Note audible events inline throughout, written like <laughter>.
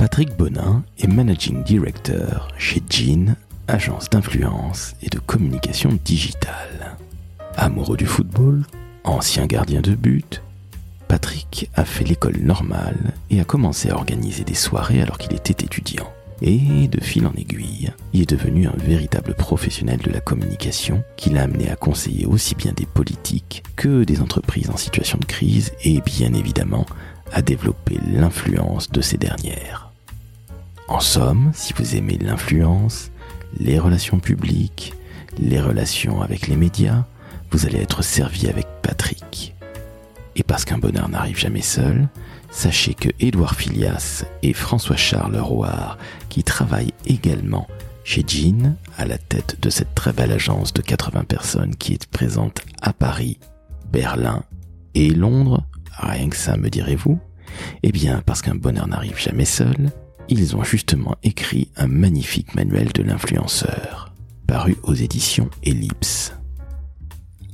Patrick Bonin est Managing Director chez Jean, agence d'influence et de communication digitale. Amoureux du football, ancien gardien de but, Patrick a fait l'école normale et a commencé à organiser des soirées alors qu'il était étudiant. Et de fil en aiguille, il est devenu un véritable professionnel de la communication qui l'a amené à conseiller aussi bien des politiques que des entreprises en situation de crise et bien évidemment à développer l'influence de ces dernières. En somme, si vous aimez l'influence, les relations publiques, les relations avec les médias, vous allez être servi avec Patrick. Et parce qu'un bonheur n'arrive jamais seul, sachez que Édouard Filias et François-Charles Roard, qui travaillent également chez Jean, à la tête de cette très belle agence de 80 personnes qui est présente à Paris, Berlin et Londres, rien que ça me direz-vous, eh bien parce qu'un bonheur n'arrive jamais seul, ils ont justement écrit un magnifique manuel de l'influenceur, paru aux éditions Ellipse.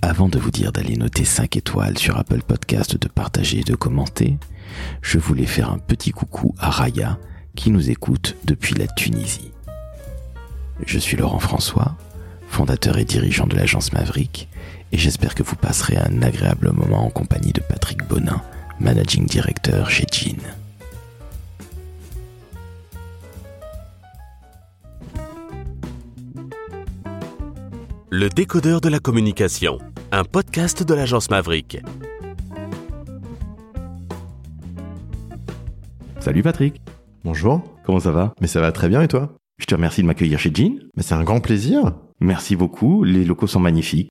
Avant de vous dire d'aller noter 5 étoiles sur Apple Podcast, de partager et de commenter, je voulais faire un petit coucou à Raya qui nous écoute depuis la Tunisie. Je suis Laurent François, fondateur et dirigeant de l'agence Maverick, et j'espère que vous passerez un agréable moment en compagnie de Patrick Bonin, managing director chez Jean. Le décodeur de la communication, un podcast de l'agence Maverick. Salut Patrick, Bonjour. comment ça va? Mais ça va très bien et toi? Je te remercie de m'accueillir chez Jean. Mais c'est un grand plaisir. Merci beaucoup, les locaux sont magnifiques.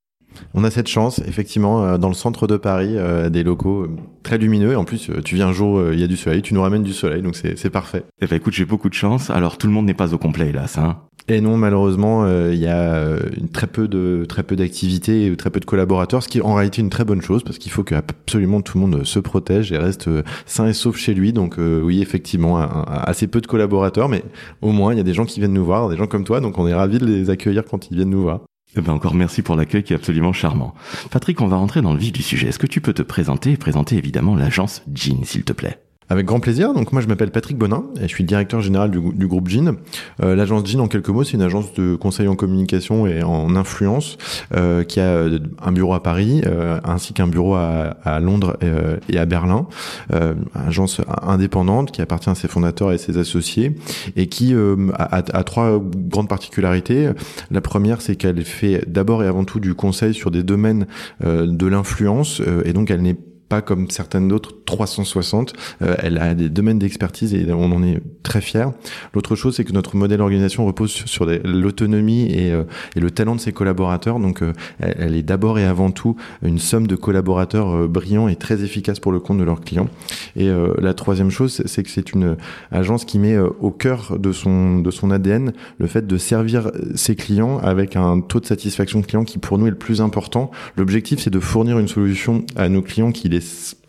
On a cette chance, effectivement, euh, dans le centre de Paris, euh, des locaux euh, très lumineux. Et en plus, tu viens un jour, il y a du soleil, tu nous ramènes du soleil, donc c'est c'est parfait. Eh ben écoute, j'ai beaucoup de chance, alors tout le monde n'est pas au complet hélas. Hein. Et non, malheureusement, euh, il y a euh, très peu de très peu d'activités et très peu de collaborateurs, ce qui est en réalité une très bonne chose parce qu'il faut que absolument tout le monde se protège et reste euh, sain et sauf chez lui. Donc oui, effectivement, assez peu de collaborateurs, mais au moins il y a des gens qui viennent nous voir, des gens comme toi, donc on est ravis de les accueillir quand ils viennent nous voir. Eh ben encore merci pour l'accueil qui est absolument charmant. Patrick, on va rentrer dans le vif du sujet. Est-ce que tu peux te présenter et présenter évidemment l'agence Jean, s'il te plaît? Avec grand plaisir. Donc moi je m'appelle Patrick Bonin et je suis directeur général du, groupe Jean. Euh, L'agence Jean en quelques mots, c'est une agence de conseil en communication et en influence euh, qui a euh, un bureau à Paris euh, ainsi qu'un bureau à, Londres euh, et à Berlin. Euh, agence indépendante qui appartient à ses fondateurs et ses associés et qui a, a- a trois grandes particularités. La première, c'est qu'elle fait d'abord et avant tout du conseil sur des domaines de l'influence et donc elle n'est pas comme certaines d'autres 360. Euh, elle a des domaines d'expertise et on en est très fiers. L'autre chose, c'est que notre modèle d'organisation repose sur, l'autonomie et, euh, et le talent de ses collaborateurs. Donc, euh, elle, est d'abord et avant tout une somme de collaborateurs euh, brillants et très efficaces pour le compte de leurs clients. Et euh, la troisième chose, c'est- que c'est une agence qui met euh, au cœur de son de son ADN le fait de servir ses clients avec un taux de satisfaction client qui pour nous est le plus important. L'objectif, c'est de fournir une solution à nos clients qui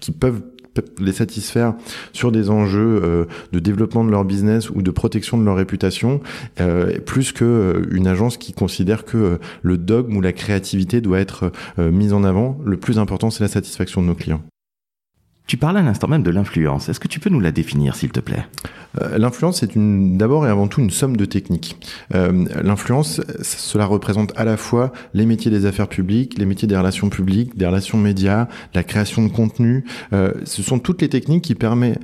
qui peuvent les satisfaire sur des enjeux euh, de développement de leur business ou de protection de leur réputation, euh, plus que euh, une agence qui considère que euh, le dogme ou la créativité doit être mise en avant. Le plus important, c'est la satisfaction de nos clients. Tu parlais à l'instant même de l'influence. Est-ce que tu peux nous la définir, s'il te plaît? Euh, L'influence, une d'abord et avant tout une somme de techniques. Euh, L'influence, cela représente à la fois les métiers des affaires publiques, les métiers des relations publiques, des relations médias, la création de contenu. Euh, ce sont toutes les techniques qui permettent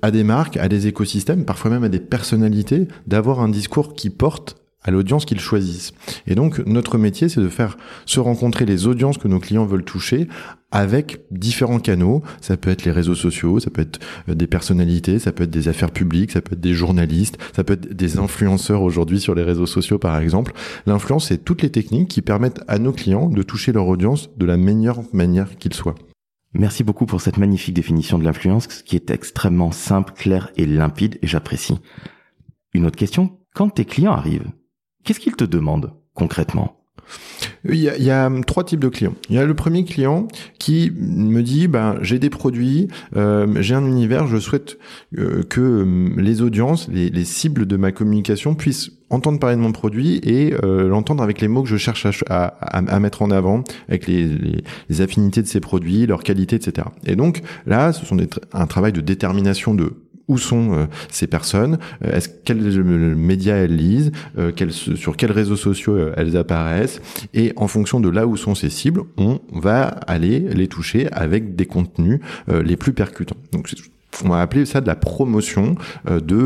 à des marques, à des écosystèmes, parfois même à des personnalités, d'avoir un discours qui porte à l'audience qu'ils choisissent. Et donc, notre métier, c'est de faire se rencontrer les audiences que nos clients veulent toucher avec différents canaux. Ça peut être les réseaux sociaux, ça peut être euh, des personnalités, ça peut être des affaires publiques, ça peut être des journalistes, ça peut être des influenceurs aujourd'hui sur les réseaux sociaux, par exemple. L'influence, c'est toutes les techniques qui permettent à nos clients de toucher leur audience de la meilleure manière qu'ils soient. Merci beaucoup pour cette magnifique définition de l'influence qui est extrêmement simple, claire et limpide et j'apprécie. Une autre question, quand tes clients arrivent, qu'est-ce qu'ils te demandent concrètement? Il y, a, hum, trois types de clients. Il y a le premier client qui me dit ben j'ai des produits, euh, j'ai un univers, je souhaite euh, que hum, les audiences, les, les cibles de ma communication puissent entendre parler de mon produit et euh, l'entendre avec les mots que je cherche à, mettre en avant, avec les, affinités de ces produits, leur qualité, etc. Et donc là, ce sont des un travail de détermination de où sont ces personnes, est-ce quels médias elles lisent, sur quels réseaux sociaux elles apparaissent, et en fonction de là où sont ces cibles, on va aller les toucher avec des contenus les plus percutants. On va appeler ça de la promotion euh, de,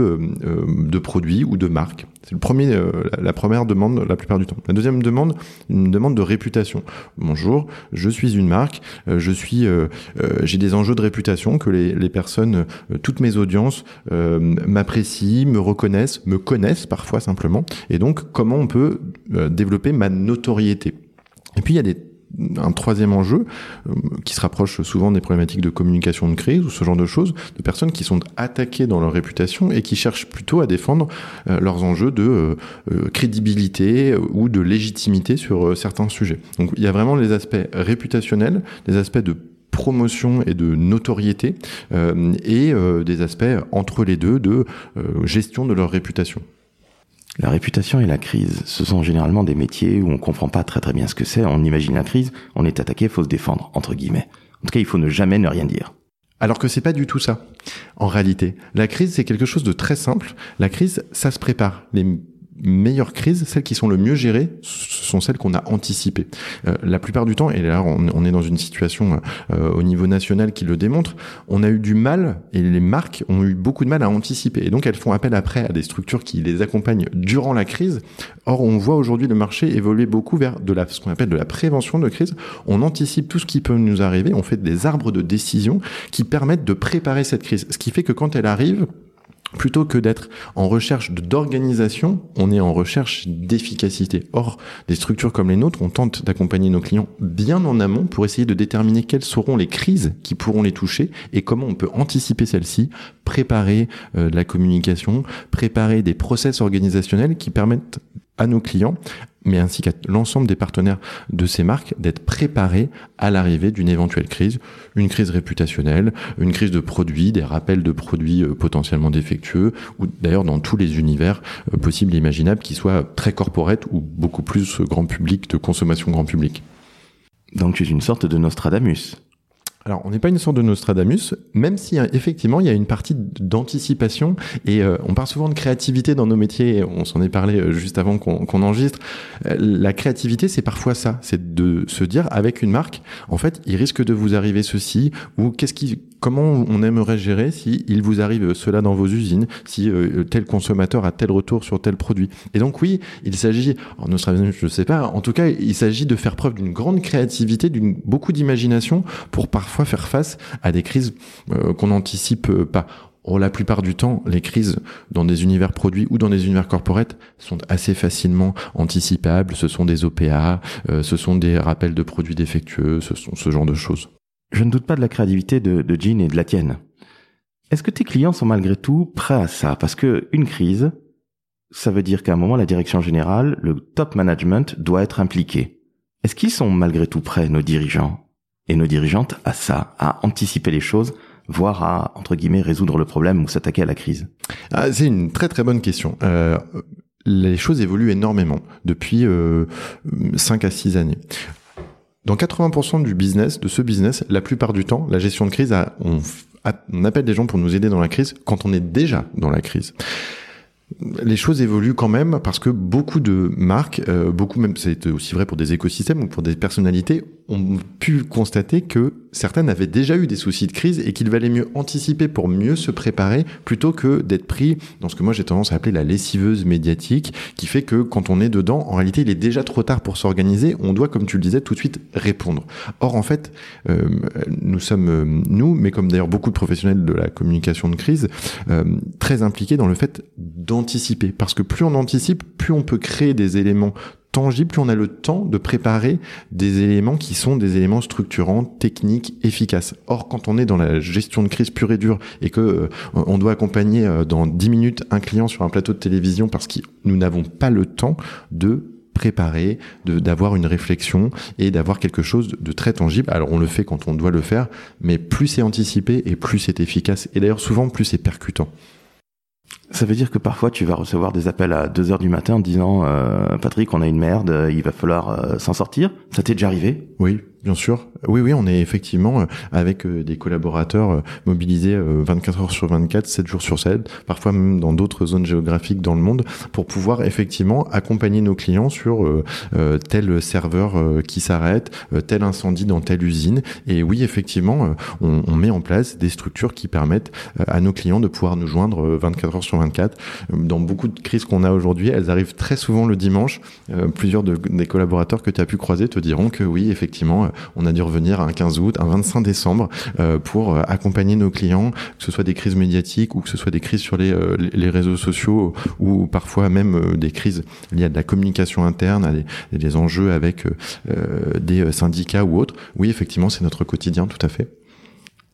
euh, de produits ou de marques. C'est le premier, euh, la première demande la plupart du temps. La deuxième demande, une demande de réputation. Bonjour, je suis une marque, je suis, j'ai des enjeux de réputation que les, les personnes, toutes mes audiences m'apprécient, me reconnaissent, me connaissent parfois simplement. Et donc, comment on peut développer ma notoriété? Et puis il y a des un troisième enjeu euh, qui se rapproche souvent des problématiques de communication de crise ou ce genre de choses, de personnes qui sont attaquées dans leur réputation et qui cherchent plutôt à défendre euh, leurs enjeux de euh, crédibilité ou de légitimité sur certains sujets. Donc il y a vraiment les aspects réputationnels, les aspects de promotion et de notoriété et des aspects entre les deux de gestion de leur réputation. La réputation et la crise, ce sont généralement des métiers où on comprend pas très très bien ce que c'est. On imagine la crise, on est attaqué, faut se défendre, entre guillemets. En tout cas, il faut ne jamais ne rien dire. Alors que c'est pas du tout ça. En réalité, la crise, c'est quelque chose de très simple. La crise, ça se prépare. Meilleures crises, celles qui sont le mieux gérées, sont celles qu'on a anticipées. Euh, la plupart du temps, et là on, est dans une situation euh, au niveau national qui le démontre, on a eu du mal, et les marques ont eu beaucoup de mal à anticiper. Et donc elles font appel après à des structures qui les accompagnent durant la crise. Or on voit aujourd'hui le marché évoluer beaucoup vers de la, ce qu'on appelle de la prévention de crise. On anticipe tout ce qui peut nous arriver, on fait des arbres de décision qui permettent de préparer cette crise. Ce qui fait que quand elle arrive, Plutôt que d'être en recherche d'organisation, on est en recherche d'efficacité. Or, des structures comme les nôtres, on tente d'accompagner nos clients bien en amont pour essayer de déterminer quelles seront les crises qui pourront les toucher et comment on peut anticiper celles-ci, préparer euh, la communication, préparer des process organisationnels qui permettent à nos clients mais ainsi qu'à l'ensemble des partenaires de ces marques d'être préparés à l'arrivée d'une éventuelle crise, une crise réputationnelle, une crise de produits, des rappels de produits euh, potentiellement défectueux, ou d'ailleurs dans tous les univers euh, possibles et imaginables, qui soient très corporate ou beaucoup plus grand public, de consommation grand public. Donc tu es une sorte de Nostradamus. Alors, on n'est pas une sorte de Nostradamus, même si hein, effectivement il y a une partie d'anticipation et euh, on parle souvent de créativité dans nos métiers. On s'en est parlé euh, juste avant qu'on enregistre. Euh, la créativité, c'est parfois ça, c'est de se dire avec une marque, en fait, il risque de vous arriver ceci ou qu'est-ce qui, comment on aimerait gérer si il vous arrive cela dans vos usines, si tel consommateur a tel retour sur tel produit? Et donc oui, il s'agit, en Nostradamus, je ne sais pas, en tout cas, il s'agit de faire preuve d'une grande créativité, d'une beaucoup d'imagination pour parfois faire face à des crises euh, qu'on n'anticipe euh, pas. Oh, la plupart du temps, les crises dans des univers produits ou dans des univers corporate sont assez facilement anticipables. Ce sont des OPA, euh, ce sont des rappels de produits défectueux, ce sont ce genre de choses. Je ne doute pas de la créativité de, de Jean et de la tienne. Est-ce que tes clients sont malgré tout prêts à ça? Parce que une crise, ça veut dire qu'à un moment, la direction générale, le top management doit être impliqué. Est-ce qu'ils sont malgré tout prêts, nos dirigeants et nos dirigeantes à ça, à anticiper les choses, voire à, entre guillemets, résoudre le problème ou s'attaquer à la crise? Ah, C'est une très très bonne question. Euh, les choses évoluent énormément depuis euh, 5 à 6 années. Dans 80% du business, de ce business, la plupart du temps, la gestion de crise, on, appelle des gens pour nous aider dans la crise quand on est déjà dans la crise. Les choses évoluent quand même parce que beaucoup de marques, euh, beaucoup même, c'est aussi vrai pour des écosystèmes ou pour des personnalités, ont pu constater que certaines avaient déjà eu des soucis de crise et qu'il valait mieux anticiper pour mieux se préparer plutôt que d'être pris dans ce que moi j'ai tendance à appeler la lessiveuse médiatique qui fait que quand on est dedans, en réalité il est déjà trop tard pour s'organiser, on doit comme tu le disais tout de suite répondre. Or en fait, euh, nous sommes, euh, nous, mais comme d'ailleurs beaucoup de professionnels de la communication de crise, euh, très impliqués dans le fait d'anticiper parce que plus on anticipe, plus on peut créer des éléments tangible, plus on a le temps de préparer des éléments qui sont des éléments structurants, techniques, efficaces. Or, quand on est dans la gestion de crise pure et dure et que euh, on doit accompagner euh, dans 10 minutes un client sur un plateau de télévision parce que nous n'avons pas le temps de préparer, d'avoir une réflexion et d'avoir quelque chose de très tangible. Alors on le fait quand on doit le faire, mais plus c'est anticipé et plus c'est efficace. Et d'ailleurs souvent plus c'est percutant. Ça veut dire que parfois tu vas recevoir des appels à 2 heures du matin en disant euh, Patrick, on a une merde, il va falloir euh, s'en sortir. Ça t'est déjà arrivé? Oui, bien sûr. Oui, oui, on est effectivement avec des collaborateurs mobilisés 24 heures sur 24, 7 jours sur 7, parfois même dans d'autres zones géographiques dans le monde, pour pouvoir effectivement accompagner nos clients sur tel serveur qui s'arrête, tel incendie dans telle usine. Et oui, effectivement, on, met en place des structures qui permettent à nos clients de pouvoir nous joindre 24 heures sur 24. Dans beaucoup de crises qu'on a aujourd'hui, elles arrivent très souvent le dimanche. plusieurs de, des collaborateurs que tu as pu croiser te diront que oui, effectivement, on a dû revenir un 15 août, un 25 décembre pour accompagner nos clients, que ce soit des crises médiatiques ou que ce soit des crises sur les, les réseaux sociaux ou parfois même des crises liées à de la communication interne, à des, des enjeux avec des syndicats ou autres. Oui, effectivement, c'est notre quotidien, tout à fait.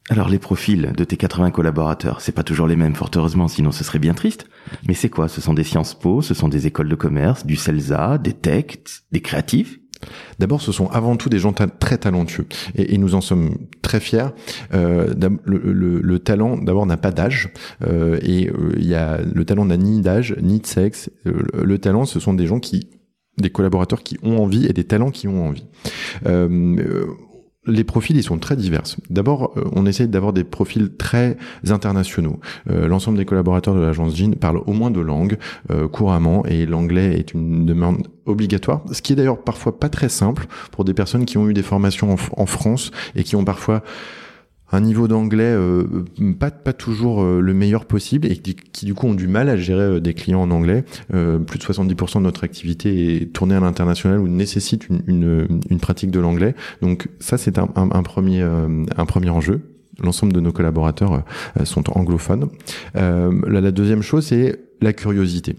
Alors les profils de tes 80 collaborateurs, c'est pas toujours les mêmes, fort heureusement, sinon ce serait bien triste. Mais c'est quoi? Ce sont des Sciences Po, ce sont des écoles de commerce, du CELSA, des techs, des créatifs? D'abord, ce sont avant tout des gens très talentueux et, nous en sommes très fiers. Euh, le, talent, d'abord, n'a pas d'âge euh, et euh, il le talent n'a ni d'âge ni de sexe. le talent, ce sont des gens qui des collaborateurs qui ont envie et des talents qui ont envie les profils, ils sont très divers. D'abord, euh, on essaye d'avoir des profils très internationaux. Euh, l'ensemble des collaborateurs de l'agence Jean parlent au moins deux langues euh, couramment et l'anglais est une demande obligatoire, ce qui est d'ailleurs parfois pas très simple pour des personnes qui ont eu des formations en France et qui ont parfois un niveau d'anglais euh, pas pas toujours euh, le meilleur possible et qui, du coup ont du mal à gérer euh, des clients en anglais. plus de 70% de notre activité est tournée à l'international ou nécessite une, une, pratique de l'anglais. Donc ça c'est un, un, un, premier un premier enjeu. L'ensemble de nos collaborateurs sont anglophones. La, la, deuxième chose c'est la curiosité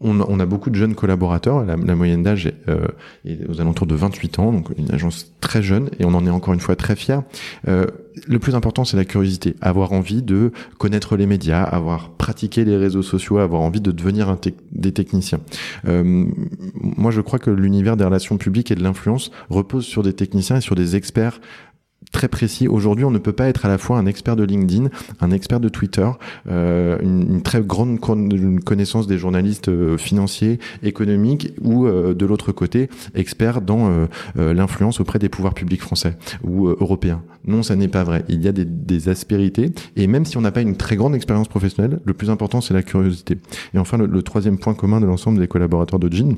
on, a beaucoup de jeunes collaborateurs. La, moyenne d'âge euh, est, aux alentours de 28 ans, donc une agence très jeune, et on en est encore une fois très fiers. Euh, le plus important, c'est la curiosité, avoir envie de connaître les médias, avoir pratiqué les réseaux sociaux, avoir envie de devenir des techniciens. Euh, moi, je crois que l'univers des relations publiques et de l'influence repose sur des techniciens et sur des experts très précis. Aujourd'hui, on ne peut pas être à la fois un expert de LinkedIn, un expert de Twitter, euh, une, très grande connaissance des journalistes euh, financiers, économiques, ou euh, de l'autre côté, expert dans l'influence auprès des pouvoirs publics français ou européens. Non, ça n'est pas vrai. Il y a des, aspérités, et même si on n'a pas une très grande expérience professionnelle, le plus important, c'est la curiosité. Et enfin, le, le troisième point commun de l'ensemble des collaborateurs de Jean,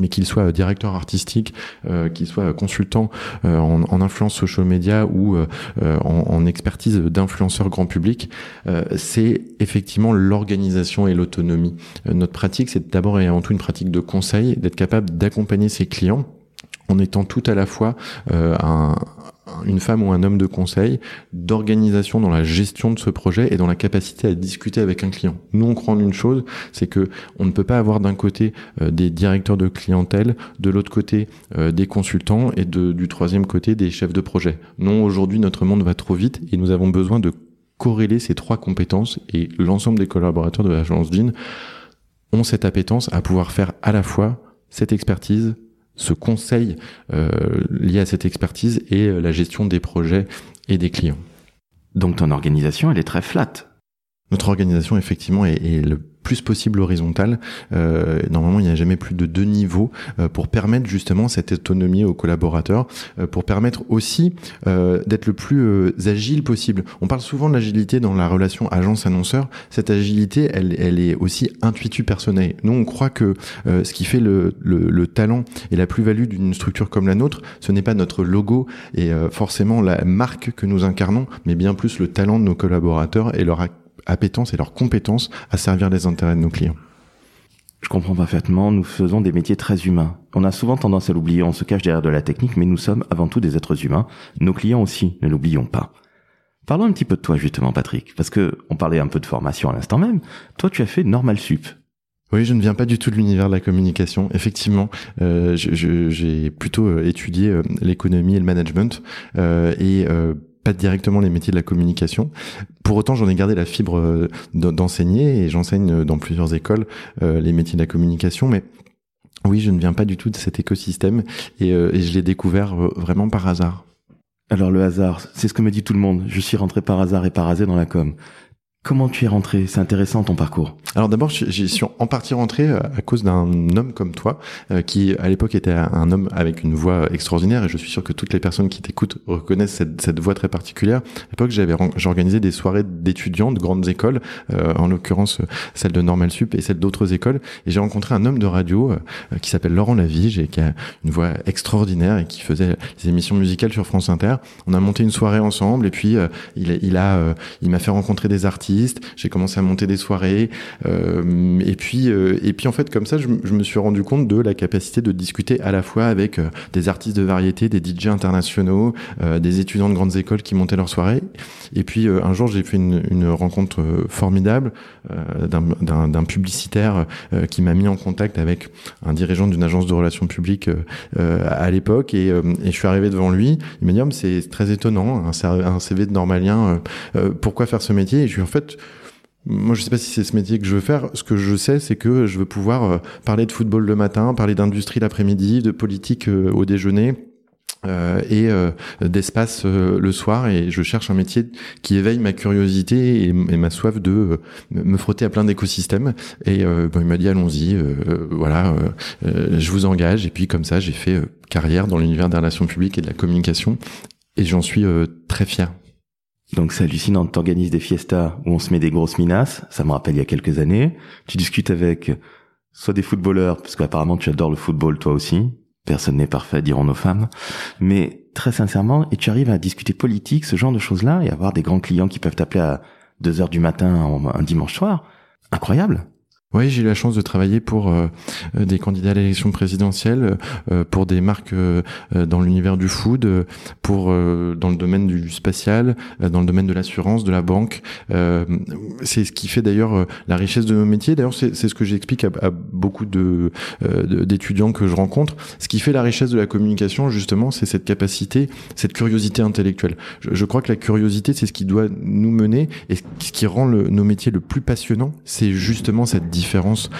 mais qu'il soit directeur artistique, euh, qu'il soit consultant euh, en, en, influence social media ou euh, en, en, expertise d'influenceur grand public, c'est effectivement l'organisation et l'autonomie. notre pratique, c'est d'abord et avant tout une pratique de conseil, d'être capable d'accompagner ses clients en étant tout à la fois un, une femme ou un homme de conseil, d'organisation dans la gestion de ce projet et dans la capacité à discuter avec un client. Nous, on croit en une chose, c'est que on ne peut pas avoir d'un côté euh, des directeurs de clientèle, de l'autre côté euh, des consultants et du troisième côté des chefs de projet. Non, aujourd'hui, notre monde va trop vite et nous avons besoin de corréler ces trois compétences et l'ensemble des collaborateurs de l'agence DIN ont cette appétence à pouvoir faire à la fois cette expertise, ce conseil euh, lié à cette expertise et euh, la gestion des projets et des clients. Donc ton organisation, elle est très flat. Notre organisation, effectivement, est, est le plus possible horizontal. Euh, normalement, il n'y a jamais plus de deux niveaux euh, pour permettre justement cette autonomie aux collaborateurs, euh, pour permettre aussi euh, d'être le plus euh, agile possible. On parle souvent de l'agilité dans la relation agence-annonceur. Cette agilité, elle, elle est aussi intuitive personnelle. Nous, on croit que euh, ce qui fait le, le, le, talent et la plus-value d'une structure comme la nôtre, ce n'est pas notre logo et forcément la marque que nous incarnons, mais bien plus le talent de nos collaborateurs et leur appétence et leur compétence à servir les intérêts de nos clients. Je comprends parfaitement, nous faisons des métiers très humains. On a souvent tendance à l'oublier, on se cache derrière de la technique, mais nous sommes avant tout des êtres humains. Nos clients aussi, ne l'oublions pas. Parlons un petit peu de toi justement, Patrick, parce que on parlait un peu de formation à l'instant même. Toi, tu as fait Normal Sup. Oui, je ne viens pas du tout de l'univers de la communication. Effectivement, euh, j'ai plutôt euh, étudié euh, l'économie et le management euh, et euh, pas directement les métiers de la communication. Pour autant, j'en ai gardé la fibre euh, d'enseigner et j'enseigne dans plusieurs écoles euh, les métiers de la communication, mais oui, je ne viens pas du tout de cet écosystème et, euh, et je l'ai découvert vraiment par hasard. Alors le hasard, c'est ce que me dit tout le monde. Je suis rentré par hasard et par hasard dans la com. Comment tu es rentré? C'est intéressant ton parcours. Alors d'abord, j'y suis en partie rentré euh, à cause d'un homme comme toi, euh, qui à l'époque était un homme avec une voix extraordinaire, et je suis sûr que toutes les personnes qui t'écoutent reconnaissent cette, voix très particulière. À l'époque, j'avais j'organisais des soirées d'étudiants de grandes écoles, euh, en l'occurrence celle de Normal Sup et celle d'autres écoles, et j'ai rencontré un homme de radio qui s'appelle Laurent Lavige et qui a une voix extraordinaire et qui faisait des émissions musicales sur France Inter. On a monté une soirée ensemble, et puis il a il m'a fait rencontrer des artistes j'ai commencé à monter des soirées, euh, et puis euh, et puis en fait comme ça, je, me suis rendu compte de la capacité de discuter à la fois avec euh, des artistes de variété, des DJ internationaux, des étudiants de grandes écoles qui montaient leurs soirées. Et puis un jour, j'ai fait une, rencontre formidable d'un publicitaire qui m'a mis en contact avec un dirigeant d'une agence de relations publiques à l'époque, et, je suis arrivé devant lui. Il m'a dit oh, c'est très étonnant, un, un CV de normalien. pourquoi faire ce métier? Et je lui ai en fait moi, je sais pas si c'est ce métier que je veux faire. Ce que je sais, c'est que je veux pouvoir euh, parler de football le matin, parler d'industrie l'après-midi, de politique euh, au déjeuner. Euh, et d'espace le soir et je cherche un métier qui éveille ma curiosité et, ma soif de me frotter à plein d'écosystèmes et bon, il m'a dit allons-y voilà je vous engage et puis comme ça j'ai fait carrière dans l'univers des relations publiques et de la communication et j'en suis très fier donc c'est hallucinant, t'organises des fiestas où on se met des grosses minas, ça me rappelle il y a quelques années. Tu discutes avec soit des footballeurs, parce qu'apparemment tu adores le football toi aussi, personne n'est parfait, diront nos femmes, mais très sincèrement, et tu arrives à discuter politique, ce genre de choses-là, et avoir des grands clients qui peuvent t'appeler à 2 heures du matin un dimanche soir. Incroyable. Oui, j'ai eu la chance de travailler pour euh, euh, des candidats à l'élection présidentielle, euh, pour des marques dans l'univers du food, pour dans le domaine du spatial, dans le domaine de l'assurance, de la banque. c'est ce qui fait d'ailleurs la richesse de nos métiers. D'ailleurs, c'est ce que j'explique à, à, beaucoup de d'étudiants que je rencontre. Ce qui fait la richesse de la communication, justement, c'est cette capacité, cette curiosité intellectuelle. Je, je crois que la curiosité, c'est ce qui doit nous mener et ce qui rend le, nos métiers le plus passionnant, c'est justement cette différence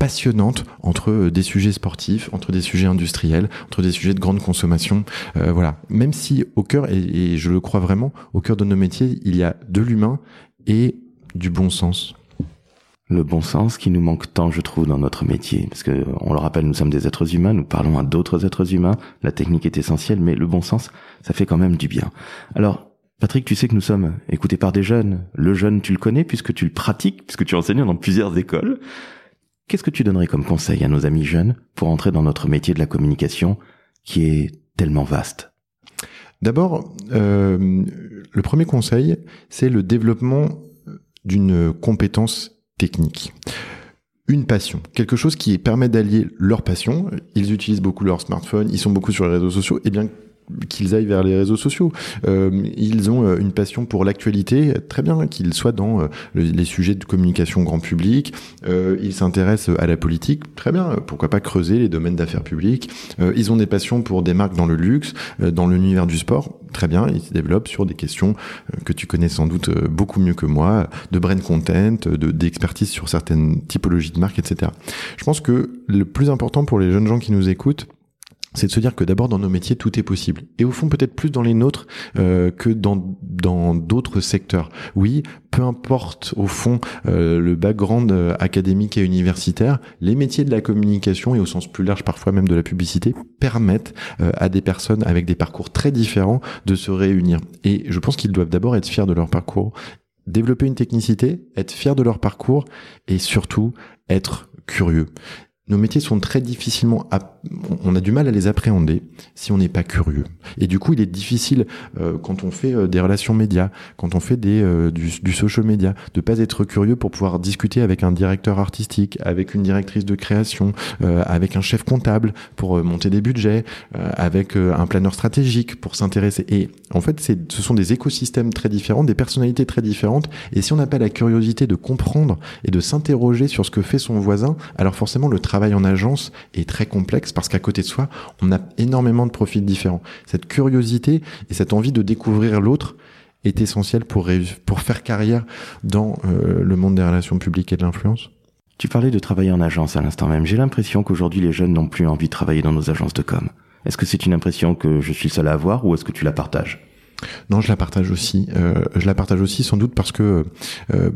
passionnante entre euh, des sujets sportifs, entre des sujets industriels, entre des sujets de grande consommation. Euh, voilà. Même si au cœur, et, je le crois vraiment, au cœur de nos métiers, il y a de l'humain et du bon sens. Le bon sens qui nous manque tant, je trouve, dans notre métier. Parce que, on le rappelle, nous sommes des êtres humains, nous parlons à d'autres êtres humains, la technique est essentielle, mais le bon sens, ça fait quand même du bien. Alors, Patrick, tu sais que nous sommes écoutés par des jeunes. Le jeune, tu le connais puisque tu le pratiques, puisque tu enseignes dans plusieurs écoles. Qu'est-ce que tu donnerais comme conseil à nos amis jeunes pour entrer dans notre métier de la communication qui est tellement vaste? D'abord, euh, le premier conseil, c'est le développement d'une compétence technique une passion, quelque chose qui permet d'allier leur passion. Ils utilisent beaucoup leur smartphone, ils sont beaucoup sur les réseaux sociaux. Eh bien, qu'ils aillent vers les réseaux sociaux. Euh, ils ont euh, une passion pour l'actualité, très bien qu'ils soient dans euh, les sujets de communication grand public. Euh, ils s'intéressent à la politique, très bien. Pourquoi pas creuser les domaines d'affaires publiques. Euh, ils ont des passions pour des marques dans le luxe, dans l'univers du sport, très bien. Ils se développent sur des questions que tu connais sans doute beaucoup mieux que moi, de brand content, de d'expertise sur certaines typologies de marques, etc. Je pense que le plus important pour les jeunes gens qui nous écoutent, c'est de se dire que d'abord dans nos métiers tout est possible et au fond peut-être plus dans les nôtres euh, que dans dans d'autres secteurs. Oui, peu importe au fond euh, le background euh, académique et universitaire, les métiers de la communication et au sens plus large parfois même de la publicité permettent à des personnes avec des parcours très différents de se réunir. Et je pense qu'ils doivent d'abord être fiers de leur parcours, développer une technicité, être fiers de leur parcours et surtout être curieux nos métiers sont très difficilement, on a du mal à les appréhender si on n'est pas curieux. Et du coup, il est difficile euh, quand on fait euh, des relations médias, quand on fait des euh, du, du, social media, de pas être curieux pour pouvoir discuter avec un directeur artistique, avec une directrice de création, avec un chef comptable pour monter des budgets, avec un planeur stratégique pour s'intéresser. Et en fait, ce sont des écosystèmes très différents, des personnalités très différentes. Et si on n'a pas la curiosité de comprendre et de s'interroger sur ce que fait son voisin, alors forcément le travail en agence est très complexe parce qu'à côté de soi, on a énormément de profils différents. Cette curiosité et cette envie de découvrir l'autre est essentielle pour, pour faire carrière dans euh, le monde des relations publiques et de l'influence. Tu parlais de travailler en agence à l'instant même. J'ai l'impression qu'aujourd'hui les jeunes n'ont plus envie de travailler dans nos agences de com. Est-ce que c'est une impression que je suis seul à avoir ou est-ce que tu la partages? Non, je la partage aussi. Euh, je la partage aussi sans doute parce que euh,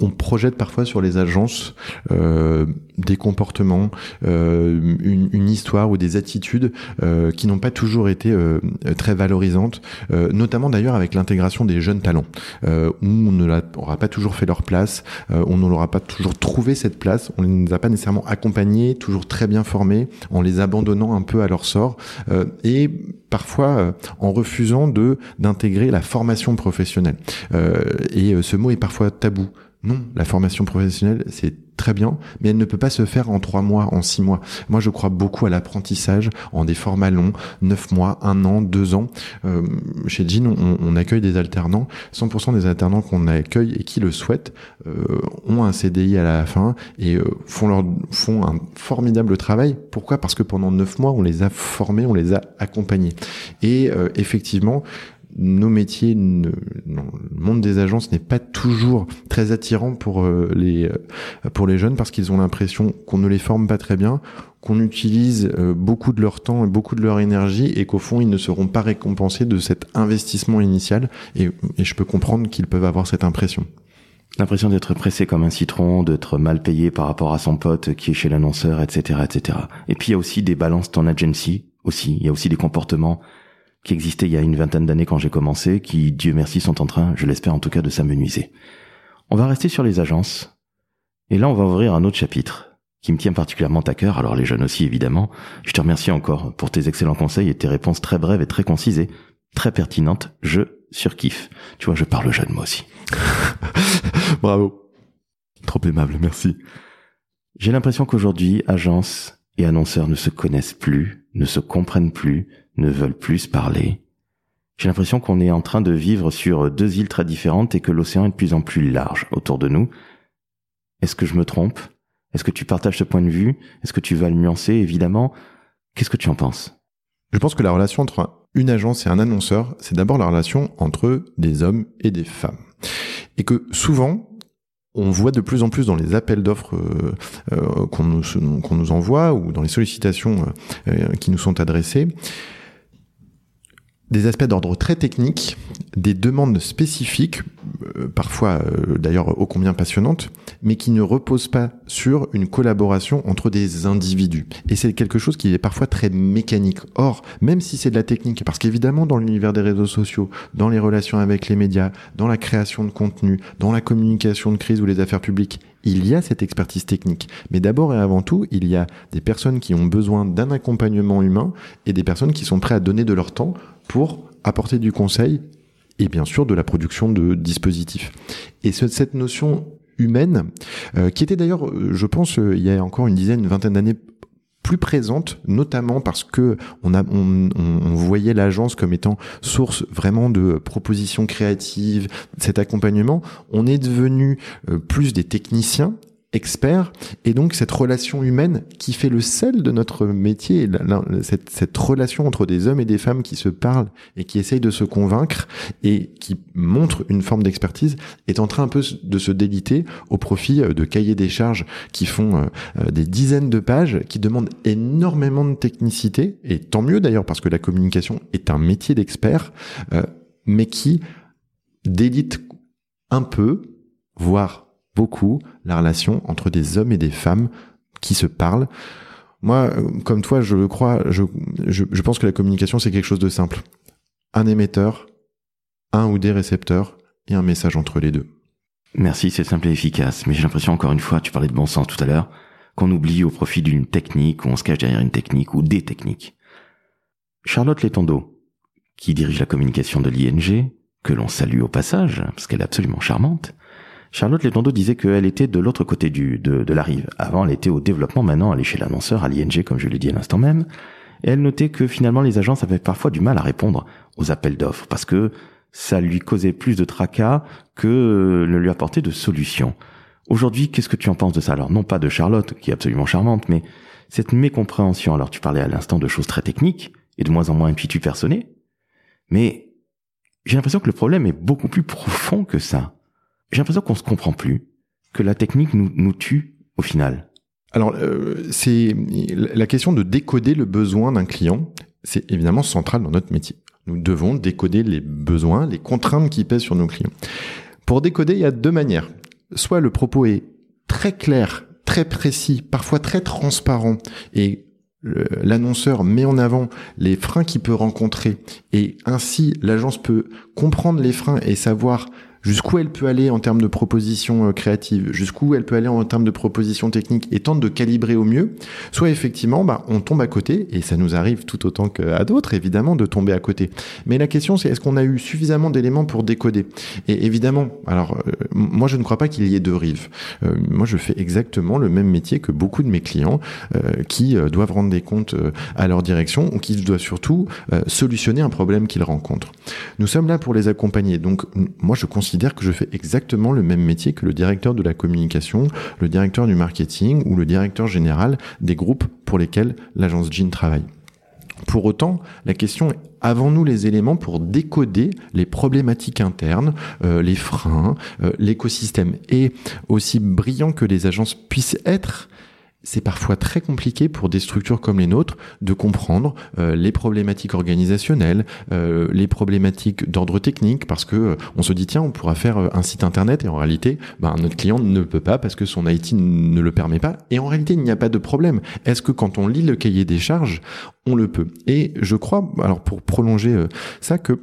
on projette parfois sur les agences euh, des comportements, euh, une, histoire ou des attitudes euh, qui n'ont pas toujours été très valorisantes, notamment d'ailleurs avec l'intégration des jeunes talents, où on ne n'aura pas toujours fait leur place, on ne leur a pas toujours trouvé cette place, on ne les a pas nécessairement accompagnés, toujours très bien formés, en les abandonnant un peu à leur sort, et parfois en refusant de d'intégrer la formation professionnelle. et ce mot est parfois tabou. Non, la formation professionnelle, c'est très bien, mais elle ne peut pas se faire en trois mois, en six mois. Moi, je crois beaucoup à l'apprentissage en des formats longs, neuf mois, un an, deux ans. Euh, chez Jean, on, accueille des alternants. 100% des alternants qu'on accueille et qui le souhaitent euh, ont un CDI à la fin et euh, font, leur, font un formidable travail. Pourquoi? Parce que pendant neuf mois, on les a formés, on les a accompagnés. Et effectivement, nos métiers, le monde des agences n'est pas toujours très attirant pour euh, les euh, pour les jeunes parce qu'ils ont l'impression qu'on ne les forme pas très bien, qu'on utilise euh, beaucoup de leur temps et beaucoup de leur énergie et qu'au fond ils ne seront pas récompensés de cet investissement initial et, et je peux comprendre qu'ils peuvent avoir cette impression. L'impression d'être pressé comme un citron, d'être mal payé par rapport à son pote qui est chez l'annonceur, etc., etc. Et puis il y a aussi des balances ton agency aussi. Il y a aussi des comportements qui existaient il y a une vingtaine d'années quand j'ai commencé, qui, Dieu merci, sont en train, je l'espère en tout cas, de s'amenuiser. On va rester sur les agences. Et là, on va ouvrir un autre chapitre qui me tient particulièrement à cœur, alors les jeunes aussi évidemment. Je te remercie encore pour tes excellents conseils et tes réponses très brèves et très concises et très pertinentes. Je surkiffe. Tu vois, je parle jeune moi aussi. <laughs> Bravo. Trop aimable, merci. J'ai l'impression qu'aujourd'hui, agences et annonceurs ne se connaissent plus, ne se comprennent plus, ne veulent plus parler. J'ai l'impression qu'on est en train de vivre sur deux îles très différentes et que l'océan est de plus en plus large autour de nous. Est-ce que je me trompe? Est-ce que tu partages ce point de vue? Est-ce que tu vas le nuancer Évidemment? Qu'est-ce que tu en penses? Je pense que la relation entre une agence et un annonceur, c'est d'abord la relation entre des hommes et des femmes. Et que souvent, on voit de plus en plus dans les appels d'offres euh, euh, qu'on nous, envoie ou dans les sollicitations euh, qui nous sont adressées, des aspects d'ordre très technique, des demandes spécifiques, parfois euh, d'ailleurs ô combien passionnantes, mais qui ne reposent pas sur une collaboration entre des individus. Et c'est quelque chose qui est parfois très mécanique. Or, même si c'est de la technique, parce qu'évidemment dans l'univers des réseaux sociaux, dans les relations avec les médias, dans la création de contenu, dans la communication de crise ou les affaires publiques, il y a cette expertise technique. Mais d'abord et avant tout, il y a des personnes qui ont besoin d'un accompagnement humain et des personnes qui sont prêtes à donner de leur temps pour apporter du conseil et bien sûr de la production de dispositifs. Et cette notion humaine, euh, qui était d'ailleurs, euh, je pense, euh, il y a encore une dizaine, une vingtaine d'années plus présente, notamment parce que on, a, on, on voyait l'agence comme étant source vraiment de propositions créatives, cet accompagnement. On est devenu plus des techniciens expert. Et donc cette relation humaine qui fait le sel de notre métier, cette, cette, relation entre des hommes et des femmes qui se parlent et qui essayent de se convaincre et qui montrent une forme d'expertise est en train un peu de se déliter au profit euh, de cahiers des charges qui font euh, euh, des dizaines de pages, qui demandent énormément de technicité. Et tant mieux d'ailleurs parce que la communication est un métier d'expert, mais qui délite un peu, voire beaucoup la relation entre des hommes et des femmes qui se parlent. Moi, comme toi, je crois, je, je, pense que la communication, c'est quelque chose de simple. Un émetteur, un ou des récepteurs et un message entre les deux. Merci, c'est simple et efficace. Mais j'ai l'impression, encore une fois, tu parlais de bon sens tout à l'heure, qu'on oublie au profit d'une technique, ou on se cache derrière une technique, ou des techniques. Charlotte Letondo, qui dirige la communication de l'ING, que l'on salue au passage, parce qu'elle est absolument charmante, Charlotte Letondo disait qu'elle était de l'autre côté du, de, de la rive. Avant, elle était au développement, maintenant elle est chez l'annonceur, à l'ING, comme je l'ai dit à l'instant même. Et elle notait que finalement les agences avaient parfois du mal à répondre aux appels d'offres, parce que ça lui causait plus de tracas que ne lui apportait de solutions. Aujourd'hui, qu'est-ce que tu en penses de ça? Alors, non pas de Charlotte, qui est absolument charmante, mais cette mécompréhension. Alors, tu parlais à l'instant de choses très techniques et de moins en moins intuitu personnées, mais j'ai l'impression que le problème est beaucoup plus profond que ça j'ai l'impression qu'on se comprend plus, que la technique nous, nous tue au final. Alors, euh, c'est la question de décoder le besoin d'un client, c'est évidemment central dans notre métier. Nous devons décoder les besoins, les contraintes qui pèsent sur nos clients. Pour décoder, il y a deux manières. Soit le propos est très clair, très précis, parfois très transparent et l'annonceur met en avant les freins qu'il peut rencontrer et ainsi l'agence peut comprendre les freins et savoir jusqu'où elle peut aller en termes de propositions euh, créatives, jusqu'où elle peut aller en termes de propositions techniques et tente de calibrer au mieux, soit effectivement, bah, on tombe à côté, et ça nous arrive tout autant qu'à d'autres, évidemment, de tomber à côté. Mais la question, c'est est-ce qu'on a eu suffisamment d'éléments pour décoder? Et évidemment, alors, euh, moi, je ne crois pas qu'il y ait deux rives. Euh, moi, je fais exactement le même métier que beaucoup de mes clients qui doivent rendre des comptes à leur direction ou qui doivent surtout solutionner un problème qu'ils rencontrent. Nous sommes là pour les accompagner. Donc, moi, je considère considère que je fais exactement le même métier que le directeur de la communication, le directeur du marketing ou le directeur général des groupes pour lesquels l'agence Jean travaille. Pour autant, la question est avons-nous les éléments pour décoder les problématiques internes, euh, les freins, euh, l'écosystème? Et aussi brillant que les agences puissent être, c'est parfois très compliqué pour des structures comme les nôtres de comprendre euh, les problématiques organisationnelles, euh, les problématiques d'ordre technique, parce que euh, on se dit tiens on pourra faire un site internet et en réalité ben, notre client ne peut pas parce que son IT ne le permet pas et en réalité il n'y a pas de problème. Est-ce que quand on lit le cahier des charges on le peut? Et je crois alors pour prolonger ça que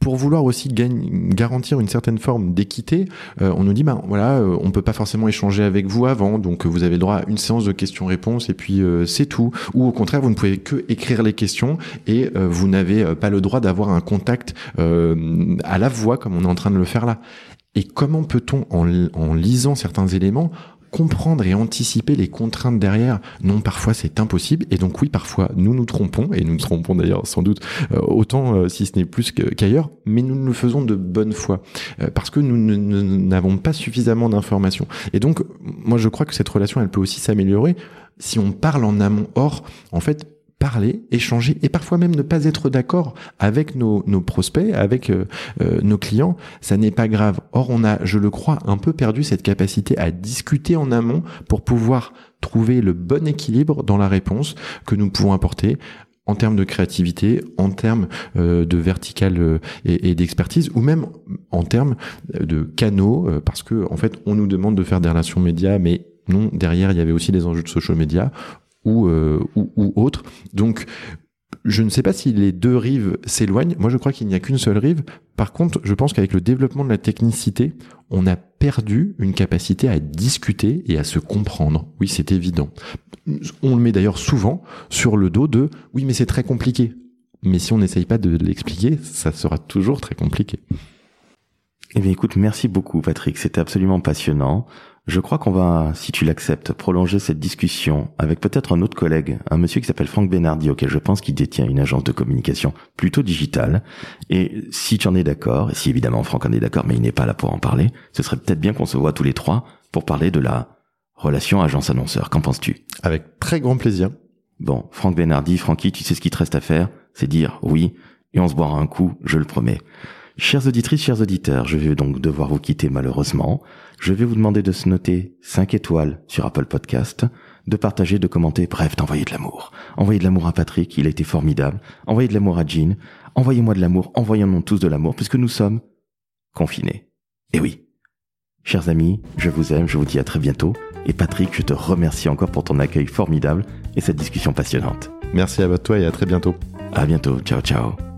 pour vouloir aussi garantir une certaine forme d'équité, euh, on nous dit ben voilà, euh, on peut pas forcément échanger avec vous avant, donc vous avez droit à une séance de questions-réponses et puis euh, c'est tout. Ou au contraire, vous ne pouvez que écrire les questions et vous n'avez pas le droit d'avoir un contact à la voix comme on est en train de le faire là. Et comment peut-on, en lisant certains éléments, comprendre et anticiper les contraintes derrière, non, parfois c'est impossible. Et donc oui, parfois nous nous trompons, et nous nous trompons d'ailleurs sans doute euh, autant euh, si ce n'est plus qu'ailleurs, mais nous le faisons de bonne foi, euh, parce que nous n'avons pas suffisamment d'informations. Et donc, moi je crois que cette relation, elle peut aussi s'améliorer si on parle en amont. Or, en fait, parler, échanger et parfois même ne pas être d'accord avec nos, prospects, avec euh, euh, nos clients, ça n'est pas grave. Or, on a, je le crois, un peu perdu cette capacité à discuter en amont pour pouvoir trouver le bon équilibre dans la réponse que nous pouvons apporter en termes de créativité, en termes euh, de vertical et, et d'expertise, ou même en termes de canaux, parce que en fait, on nous demande de faire des relations médias, mais non, derrière, il y avait aussi des enjeux de social media ou, euh, ou, ou autre. Donc, je ne sais pas si les deux rives s'éloignent. Moi, je crois qu'il n'y a qu'une seule rive. Par contre, je pense qu'avec le développement de la technicité, on a perdu une capacité à discuter et à se comprendre. Oui, c'est évident. On le met d'ailleurs souvent sur le dos de oui, mais c'est très compliqué. Mais si on n'essaye pas de l'expliquer, ça sera toujours très compliqué. Eh bien, écoute, merci beaucoup, Patrick. C'était absolument passionnant. Je crois qu'on va, si tu l'acceptes, prolonger cette discussion avec peut-être un autre collègue, un monsieur qui s'appelle Franck Benardi, auquel je pense qu'il détient une agence de communication plutôt digitale. Et si tu en es d'accord, et si évidemment Franck en est d'accord, mais il n'est pas là pour en parler, ce serait peut-être bien qu'on se voit tous les trois pour parler de la relation agence-annonceur. Qu'en penses-tu? Avec très grand plaisir. Bon, Franck Benardi, Francky, tu sais ce qu'il te reste à faire C'est dire oui, et on se boira un coup, je le promets. Chères auditrices, chers auditeurs, je vais donc devoir vous quitter malheureusement. Je vais vous demander de se noter 5 étoiles sur Apple Podcast, de partager, de commenter, bref, d'envoyer de l'amour. Envoyez de l'amour à Patrick, il a été formidable. Envoyez de l'amour à Jean. Envoyez-moi de l'amour, envoyons-nous tous de l'amour, puisque nous sommes confinés. Et oui. Chers amis, je vous aime, je vous dis à très bientôt. Et Patrick, je te remercie encore pour ton accueil formidable et cette discussion passionnante. Merci à toi et à très bientôt. À bientôt. Ciao, ciao.